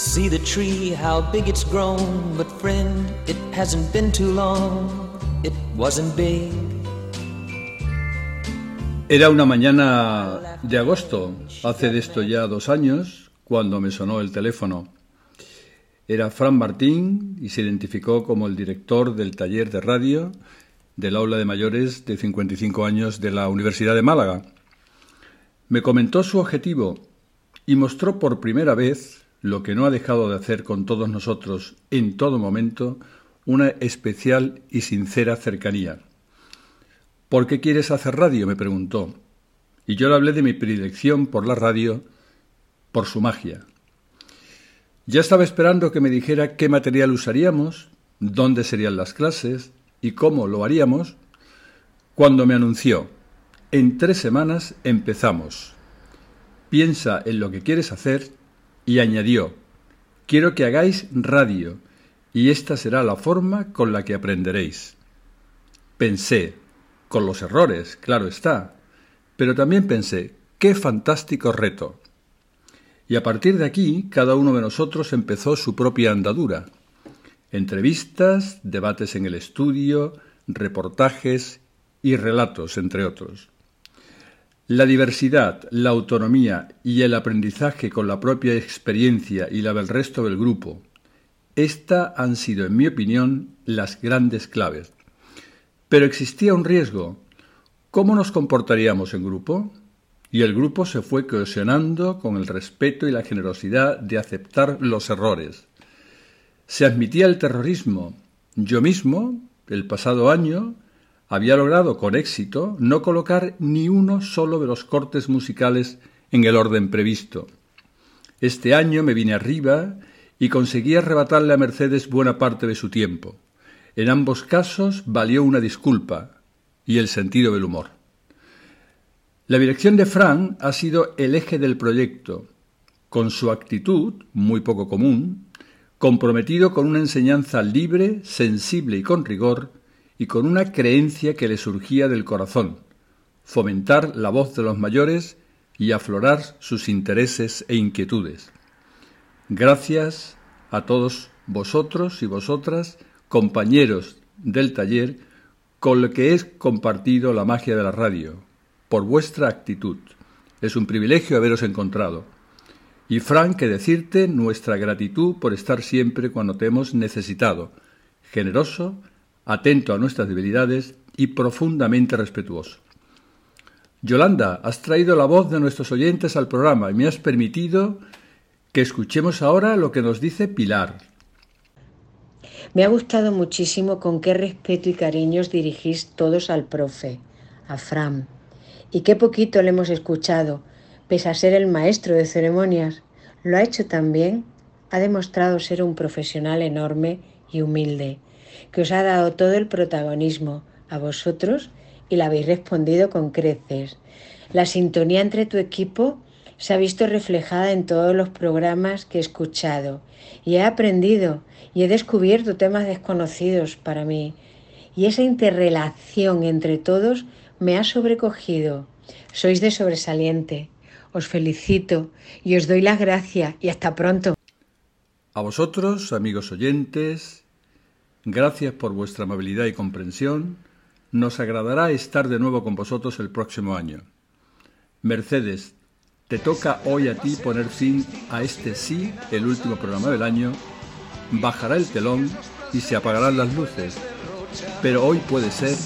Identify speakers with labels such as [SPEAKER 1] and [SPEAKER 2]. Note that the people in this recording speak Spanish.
[SPEAKER 1] see the tree, how big it's grown. But friend, it hasn't been too long. It wasn't big.
[SPEAKER 2] Era una mañana de agosto, hace de esto ya dos años, cuando me sonó el teléfono. Era Fran Martín y se identificó como el director del taller de radio del aula de mayores de 55 años de la Universidad de Málaga. Me comentó su objetivo y mostró por primera vez lo que no ha dejado de hacer con todos nosotros en todo momento, una especial y sincera cercanía. ¿Por qué quieres hacer radio? me preguntó. Y yo le hablé de mi predilección por la radio, por su magia. Ya estaba esperando que me dijera qué material usaríamos, dónde serían las clases y cómo lo haríamos, cuando me anunció, en tres semanas empezamos. Piensa en lo que quieres hacer y añadió, quiero que hagáis radio y esta será la forma con la que aprenderéis. Pensé, con los errores, claro está, pero también pensé, qué fantástico reto. Y a partir de aquí, cada uno de nosotros empezó su propia andadura. Entrevistas, debates en el estudio, reportajes y relatos, entre otros. La diversidad, la autonomía y el aprendizaje con la propia experiencia y la del resto del grupo, esta han sido, en mi opinión, las grandes claves. Pero existía un riesgo. ¿Cómo nos comportaríamos en grupo? Y el grupo se fue cohesionando con el respeto y la generosidad de aceptar los errores. Se admitía el terrorismo. Yo mismo, el pasado año, había logrado con éxito no colocar ni uno solo de los cortes musicales en el orden previsto. Este año me vine arriba y conseguí arrebatarle a Mercedes buena parte de su tiempo. En ambos casos valió una disculpa y el sentido del humor. La dirección de Fran ha sido el eje del proyecto, con su actitud, muy poco común, comprometido con una enseñanza libre, sensible y con rigor, y con una creencia que le surgía del corazón, fomentar la voz de los mayores y aflorar sus intereses e inquietudes. Gracias a todos vosotros y vosotras, compañeros del taller, con lo que he compartido la magia de la radio, por vuestra actitud. Es un privilegio haberos encontrado. Y Frank, que decirte nuestra gratitud por estar siempre cuando te hemos necesitado, generoso, atento a nuestras debilidades y profundamente respetuoso. Yolanda, has traído la voz de nuestros oyentes al programa y me has permitido que escuchemos ahora lo que nos dice Pilar.
[SPEAKER 3] Me ha gustado muchísimo con qué respeto y cariño os dirigís todos al profe, a Fran. Y qué poquito le hemos escuchado, pese a ser el maestro de ceremonias, lo ha hecho también, ha demostrado ser un profesional enorme y humilde, que os ha dado todo el protagonismo a vosotros y le habéis respondido con creces. La sintonía entre tu equipo se ha visto reflejada en todos los programas que he escuchado y he aprendido y he descubierto temas desconocidos para mí. Y esa interrelación entre todos me ha sobrecogido. Sois de sobresaliente. Os felicito y os doy las gracias y hasta pronto.
[SPEAKER 2] A vosotros, amigos oyentes, gracias por vuestra amabilidad y comprensión. Nos agradará estar de nuevo con vosotros el próximo año. Mercedes, te toca hoy a ti poner fin a este sí, el último programa del año. Bajará el telón y se apagarán las luces. Pero hoy puede ser